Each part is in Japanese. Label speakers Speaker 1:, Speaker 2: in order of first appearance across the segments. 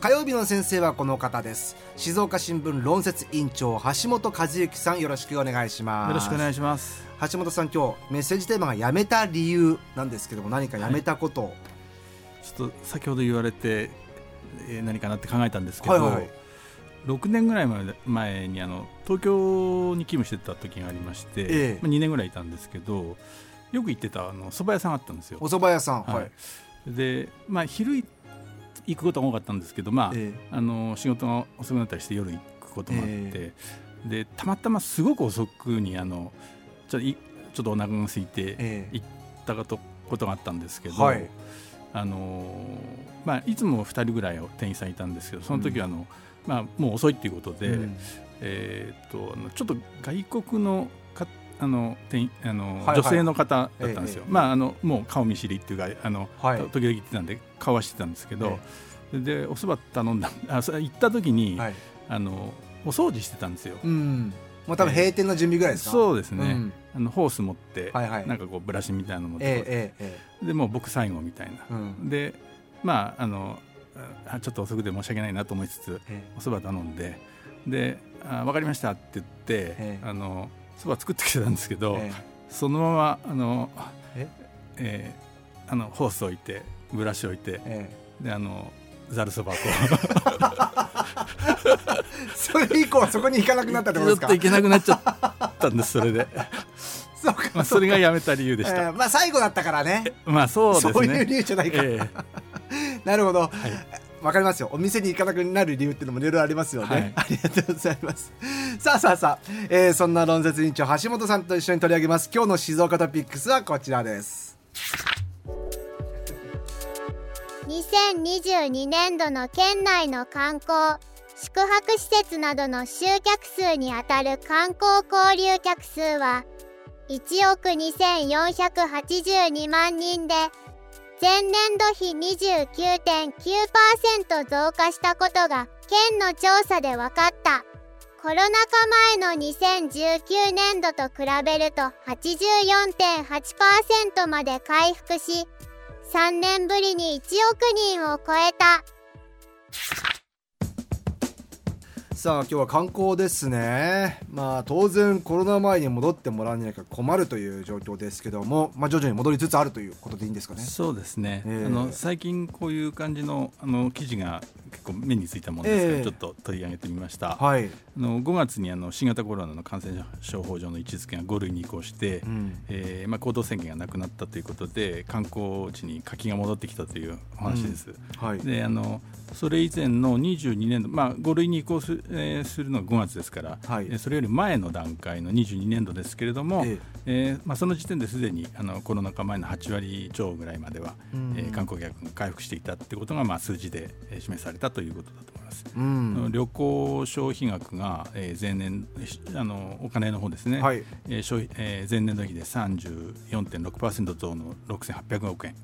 Speaker 1: 火曜日の先生はこの方です。静岡新聞論説委員長橋本和之さんよろしくお願いします。
Speaker 2: よろしくお願いします。
Speaker 1: 橋本さん今日メッセージテーマがやめた理由なんですけども何かやめたことを、はい、
Speaker 2: ちょっと先ほど言われて、えー、何かなって考えたんですけど、はいはい、6年ぐらい前にあの東京に勤務してた時がありまして、えあ、2年ぐらいいたんですけどよく行ってたあの蕎麦屋さんあったんですよ。
Speaker 1: お蕎麦屋さんはい、
Speaker 2: でまあ昼行くことが多かったんですけどまあ、ええ、あの仕事が遅くなったりして夜行くこともあって、え、でたまたますごく遅くにあのちょっとちょっとお腹が空いて行ったことことがあったんですけど、はい、あのまあ、いつも2人ぐらい店員さんいたんですけどその時はあの、うん、まあ、もう遅いっていうことで、うん、えー、っとちょっと外国のかあの店あの、女性の方だったんですよ、ええ、まあ、あのもう顔見知りっていうかあの、はい、時々言ってたんで顔はしてたんですけど、え、でおそば頼んだ あそれ行った時に、はい、あのお掃除してたんですよ。
Speaker 1: うん。もう多分閉店の準備ぐらいですか、
Speaker 2: そうですね、うん、あのホース持って、はいはい、なんかこうブラシみたいなの持って、えええ、でもう僕最後みたいな、うん、でまああのあちょっと遅くて申し訳ないなと思いつつ、おそば頼んでであ分かりましたって言って、あのそば作ってきてたんですけど、そのままあのえ、えー、あのホース置いてブラシ置いて、であのざるそばと
Speaker 1: それ以降そこに行かなくなったってことですか？
Speaker 2: ちょっと行けなくなっちゃったんですそれで。そうか、まあ、それがやめた理由でした、
Speaker 1: えー、まあ最後だったからね。
Speaker 2: まあそうですね。
Speaker 1: そういう理由じゃないか、えー、なるほど、はい。わかりますよ。お店に行かなくなる理由っていうのもいろいろありますよね、はい、ありがとうございます さあさあさあ、えー、そんな論説委員長橋本さんと一緒に取り上げます。今日の静岡トピックスはこちらです。
Speaker 3: 2022年度の県内の観光宿泊施設などの集客数にあたる観光交流客数は1億2482万人で前年度比29.9%増加したことが県の調査で分かった。コロナ禍前の2019年度と比べると84.8%まで回復し3年ぶりに1億人を超えた。
Speaker 1: さあ今日は観光ですね。まあ当然コロナ前に戻ってもらわなきゃ困るという状況ですけども、まあ、徐々に戻りつつあるということでいいんですかね。
Speaker 2: そうですね、えー、あの最近こういう感じのあの記事が結構目についたものですから、えー、ちょっと取り上げてみました、はい、あの5月にあの新型コロナの感染症法上の位置づけが5類に移行して、うん、えー、まあ、行動宣言がなくなったということで観光地に活気が戻ってきたというお話です。うん、はい、であのそれ以前の22年度、まあ、5類に移行す,、えー、するのが5月ですから、はい、それより前の段階の22年度ですけれども、えー、えー、まあ、その時点ですでにあのコロナ禍前の8割超ぐらいまでは、えー、観光客が回復していたということが、まあ、数字で示されたということだと思います。うん、旅行消費額が、えー、前年あのお金の方ですね、はい、えー消費えー、前年度比で34.6%増の6800億円。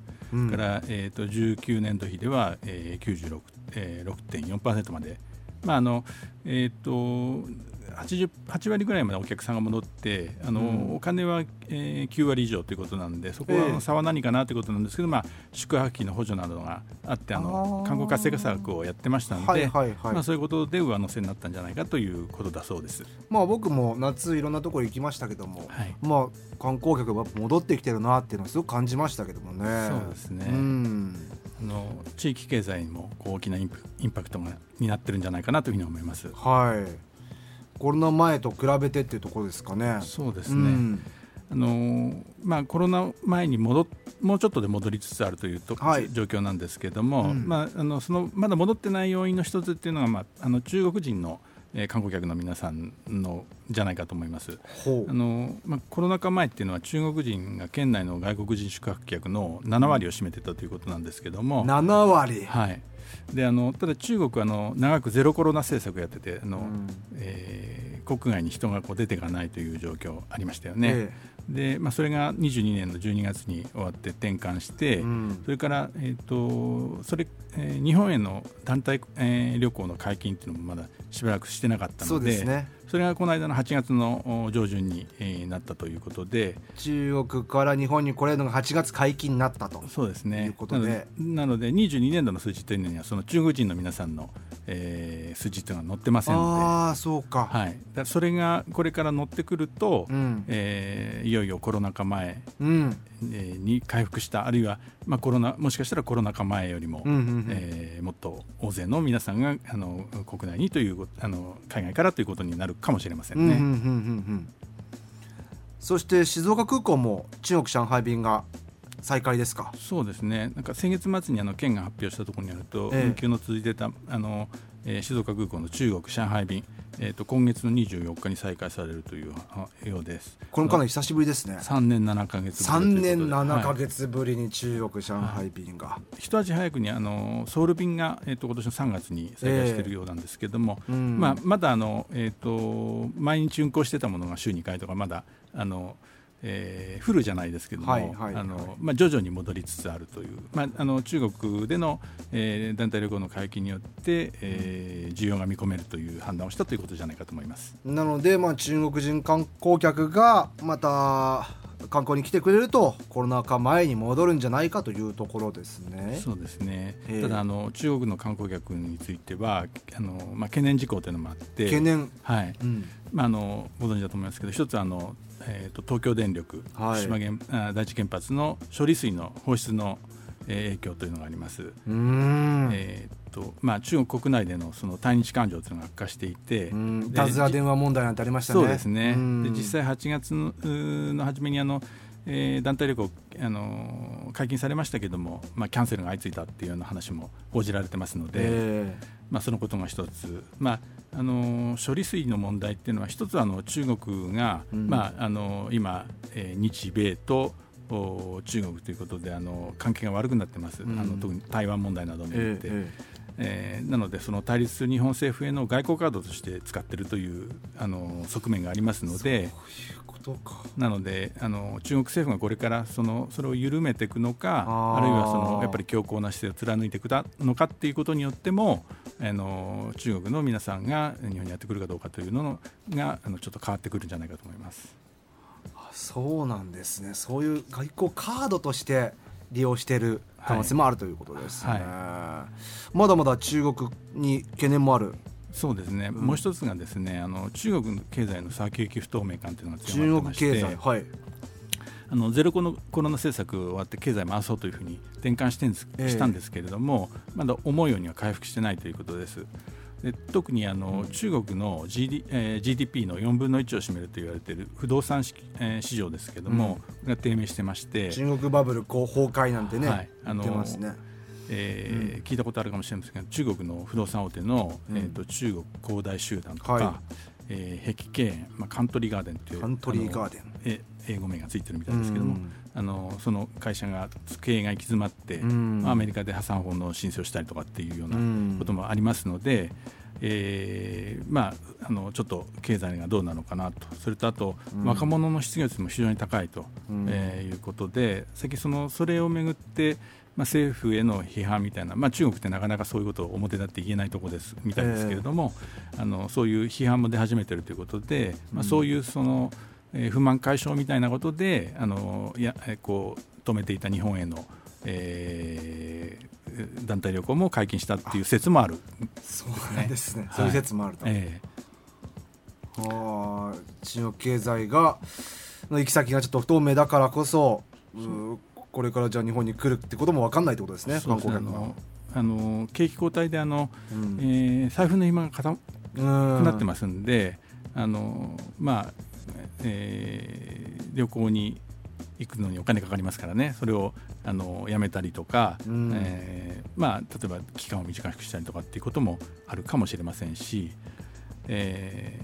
Speaker 2: から、えーと、19年度比では、えー、96.4%、えー、まで、まああのえーと 8, 8割ぐらいまでお客さんが戻ってあの、うん、お金は、えー、9割以上ということなんでそこは差は何かなということなんですけど、えー、まあ、宿泊費の補助などがあってあの観光活性化策をやってましたので、はいはいはい、まあ、そういうことで上乗せになったんじゃないかということだそうです。
Speaker 1: まあ、僕も夏いろんなところ行きましたけども、はい、まあ、観光客が戻ってきてるなっていうのはすごく感じましたけどもね。
Speaker 2: そうですね、うん。あの地域経済にも大きなインパクトがになってるんじゃないかなというふうに思います。
Speaker 1: はい。コロナ前と比べてっていうところですかね。
Speaker 2: そうですね、うん、あのまあ、コロナ前に戻もうちょっとで戻りつつあるというと、はい、状況なんですけれども、うん、まあ、あのそのまだ戻ってない要因の一つっていうのが、まあ、あの中国人の、えー、観光客の皆さんのじゃないかと思います。あのまあ、コロナ禍前っていうのは中国人が県内の外国人宿泊客の7割を占めてたということなんですけども、
Speaker 1: 7割。
Speaker 2: はい。であのただ中国はあの長くゼロコロナ政策をやっててあの、うん、えー、国外に人がこう出ていかないという状況ありましたよね。えでまあ、それが22年の12月に終わって転換して、うん、それから、えーとそれえー、日本への団体、えー、旅行の解禁というのもまだしばらくしてなかったので、ね、それがこの間の8月の上旬に、えー、なったということで
Speaker 1: 中国から日本に来れるのが8月解禁になったと
Speaker 2: そうですね。
Speaker 1: いうことで。
Speaker 2: なので22年度の数字というのにはその中国人の皆さんの、えー、数字というのは載ってませんので。
Speaker 1: ああそうか,、
Speaker 2: はい、だそれがこれから載ってくると、うん、えー、いよいよコロナ禍前、うん。えー、に回復したあるいは、まあ、コロナもしかしたらコロナ禍前よりも、うんうんうん、えー、もっと大勢の皆さんがあの国内にというあの海外からということになるかもしれませんね。うんうんうんうん、
Speaker 1: そして静岡空港も中国上海便が再開ですか？
Speaker 2: そうですね。なんか先月末にあの県が発表したところによると、えー、運休の続いてたあの、えー、静岡空港の中国上海便えーと、今月の24日に再開されるというようです。
Speaker 1: これもかなり久しぶりですね。
Speaker 2: 3年7か月
Speaker 1: ぶり3年7か月ぶりに中国、上海便が、は
Speaker 2: い、一足早くにあのソウル便が、えーと、今年の3月に再開しているようなんですけれども、えーうん、まあ、まだあの、えーと、毎日運行してたものが週2回とかまだあのえー、フルじゃないですけども、はいはい、あのまあ、徐々に戻りつつあるという、まあ、あの中国での、えー、団体旅行の解禁によって、えー、需要が見込めるという判断をしたということじゃないかと思います
Speaker 1: なので、まあ、中国人観光客がまた観光に来てくれるとコロナ禍前に戻るんじゃないかというところですね。
Speaker 2: そうですね。えー、ただあの中国の観光客についてはあのまあ懸念事項というのもあって
Speaker 1: 懸念
Speaker 2: はい。うん、まああのご存知だと思いますけど一つあのえーと、東京電力、はい、島原第一原発の処理水の放出の、えー、影響というのがあります。えーとまあ、中国国内でのその対日感情というのが悪化していて、
Speaker 1: タズラ電話問題なんてありましたね。
Speaker 2: そうですね。で実際8月のの初めにあのえー、団体旅行、あのー、解禁されましたけれども、まあ、キャンセルが相次いだっていうような話も報じられてますので、えー、まあ、そのことが一つ、まああのー、処理水の問題っていうのは一つはあの中国が、うん、まああの今、えー、日米と中国ということであの関係が悪くなってます、うん、あの特に台湾問題などを巡って。えーえー、なのでその対立する日本政府への外交カードとして使っているというあの側面がありますのでなのであの中国政府がこれからそのそれを緩めていくのかあるいはそのやっぱり強硬な姿勢を貫いていくのかっていうことによってもあの中国の皆さんが日本にやってくるかどうかというのがあのちょっと変わってくるんじゃないかと思います。
Speaker 1: そうなんですね。そういう外交カードとして利用している可能性もあるということですね、はい。はい、まだまだ中国に懸念もある。
Speaker 2: そうですね、うん、もう一つがですねあの中国の経済の先行き不透明感というのが強まってまして。中国経済、はい、あのゼロコロナ政策終わって経済回そうというふうに転換してんです、えー、したんですけれどもまだ思うようには回復してないということです。で特にあの、うん、中国の GD、えー、GDP の4分の1を占めると言われている不動産市,、えー、市場ですけれども、うん、が低迷してまして
Speaker 1: 中国バブルこう崩壊なんてね、はい、あのますね。
Speaker 2: えー、うん、聞いたことあるかもしれませんが中国の不動産大手の、うん、えーと、中国恒大集団とか、はい、えー、碧桂園、まあ、カントリーガーデンという
Speaker 1: カントリーガーデン。
Speaker 2: え英語名がついてるみたいですけども、うん、あのその会社が経営が行き詰まって、うん、アメリカで破産法の申請をしたりとかっていうようなこともありますので、えー、まああのちょっと経済がどうなのかなと。それとあと、若者の失業率も非常に高いと、えー、いうことで先そのそれをめぐってまあ、政府への批判みたいな、まあ、中国ってなかなかそういうことを表立って言えないところですみたいですけれども、えー、あのそういう批判も出始めているということで、まあ、そういうその、えー、不満解消みたいなことであのやこう止めていた日本への、えー、団体旅行も解禁したっていう説もある、
Speaker 1: そうなんですね、そういう説もあると。えー、あ中国経済がの行き先がちょっと不透明だからこそ、これからじゃあ日本に来るってことも分かんないってことですね、観光客
Speaker 2: が。あの景気後退であの、うん、えー、財布の暇が固くなってますんで、あのまあえー、旅行に行くのにお金かかりますからね。それをあのやめたりとか、うん、えー、まあ、例えば期間を短くしたりとかっていうこともあるかもしれませんし、え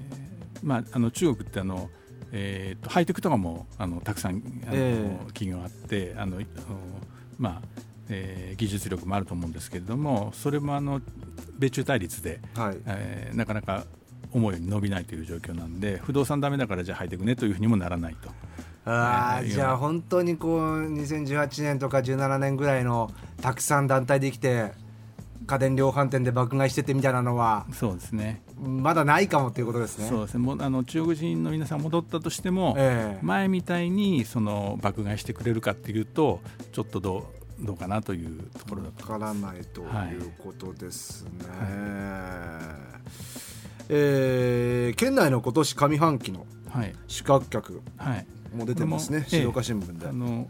Speaker 2: ーまあ、あの中国ってあのえーと、ハイテクとかもあのたくさんあの、えー、企業があってあのまあえー、技術力もあると思うんですけれどもそれもあの米中対立で、はい。えー、なかなか思うように伸びないという状況なんで不動産だめだからじゃあハイテクねというふうにもならないと。
Speaker 1: あじゃあ本当にこう2018年とか17年ぐらいのたくさん団体できて家電量販店で爆買いしててみたいなのは
Speaker 2: そうですね。
Speaker 1: まだないかもということですね。
Speaker 2: そうですね。もうあの中国人の皆さん戻ったとしても、えー、前みたいにその爆買いしてくれるかっていうとちょっとどうどうかなというところだと。
Speaker 1: わからないということですね、はい。えー、県内の今年上半期の宿泊客、はいも出てますね、静岡新聞で。あの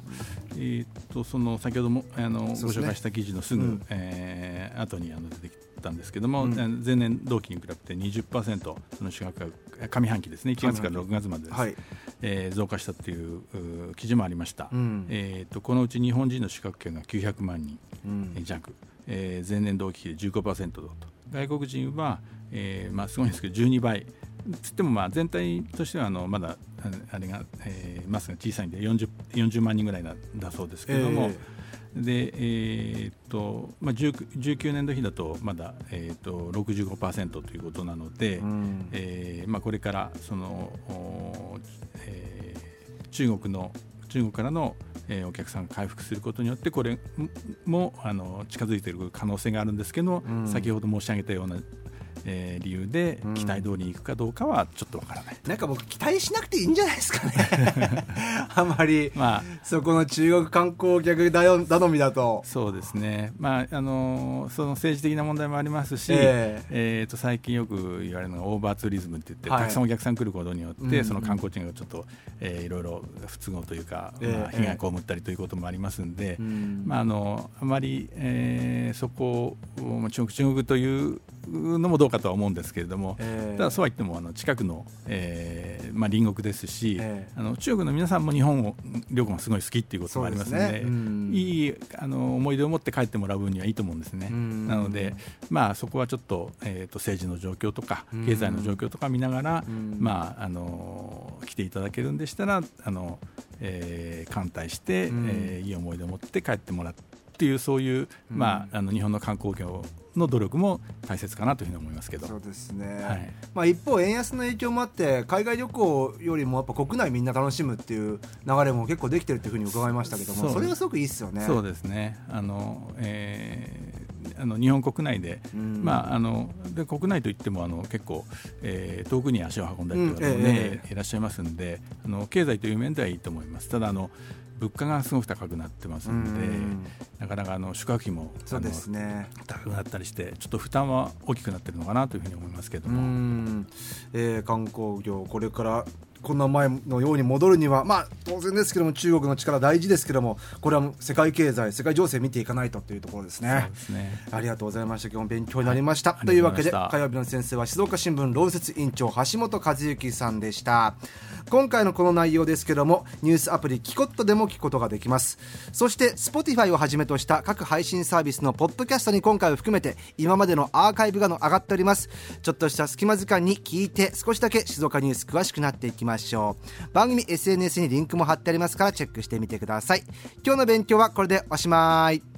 Speaker 2: えー、っとその先ほどもあの、ね、ご紹介した記事のすぐ、うん、えー、後にあの出てきたんですけども、うん、前年同期に比べて20%その宿泊上半期ですね1月から6月までです、はい、えー、増加したという記事もありました、うん、えーと、このうち日本人の宿泊券が900万人弱、うん、えー、前年同期比で15%と。外国人は、えーまあ、すごいんですけど12倍つってもまあ全体としてはあのまだあれが、えー、マスが小さいんで 40, 40万人ぐらいだだそうですけれども、えー、でえー、っとまあ、19年度比だとまだ、えー、っと65%ということなので、うん、えー、まあ、これからその、えー、中国の中国からのえー、お客さんが回復することによってこれもあの近づいている可能性があるんですけど、うん、先ほど申し上げたようなえー、理由で期待通りにいくかどうかはちょっとわからない、
Speaker 1: うん、なんか僕期待しなくていいんじゃないですかねあまり、まあ、そこの中国観光客頼みだと。
Speaker 2: そうですね、まああのその政治的な問題もありますし、えー、えーと最近よく言われるのがオーバーツーリズムって言って、はい、たくさんお客さん来ることによって、その観光地がちょっと、えー、いろいろ不都合というか、まあ、被害を被ったりということもありますんで、えー、まあ、あのあまり、えー、そこを中国中国というのもどうかとは思うんですけれども、えー、ただそうは言ってもあの近くの、えーまあ、隣国ですし、えー、あの中国の皆さんも日本を旅行がすごい好きっていうこともありますので、ね。うん、いいあの思い出を持って帰ってもらう分にはいいと思うんですね。なので、まあ、そこはちょっと,、えーと、政治の状況とか経済の状況とか見ながら、まあ、あの来ていただけるんでしたらあの、えー、歓待して、えー、いい思い出を持って帰ってもらっていうそういう、まあ、あの日本の観光業の努力も大切かなというふうに思いますけど。
Speaker 1: そうですね、はい、まあ、一方、円安の影響もあって海外旅行よりもやっぱ国内みんな楽しむっていう流れも結構できてるというふうに伺いましたけどもそれはすごくいいですよね。
Speaker 2: そうですね。あの、えー、あの日本国内で、うん、まあ、あので国内といってもあの結構、えー、遠くに足を運んだりとかね、うん。えー、いらっしゃいますんであの経済という面ではいいと思います。ただあの物価がすごく高くなってますので、なかなかあの宿泊費も
Speaker 1: そうです、ね、
Speaker 2: 高くなったりしてちょっと負担は大きくなってるのかなというふうに思いますけども、
Speaker 1: えー、観光業これからこんな前のように戻るには、まあ、当然ですけども中国の力大事ですけどもこれは世界経済世界情勢見ていかないとというところですね。ありがとうございました。今日も勉強になりました、はい、というわけで火曜日の先生は静岡新聞論説委員長橋本和之さんでした今回のこの内容ですけどもニュースアプリキコットでも聞くことができます。そして Spotify をはじめとした各配信サービスのポッドキャストに今回を含めて今までのアーカイブがの上がっております。ちょっとした隙間時間に聞いて少しだけ静岡ニュース詳しくなっていきましょう。番組 SNS にリンクも貼ってありますからチェックしてみてください。今日の勉強はこれでおしまい。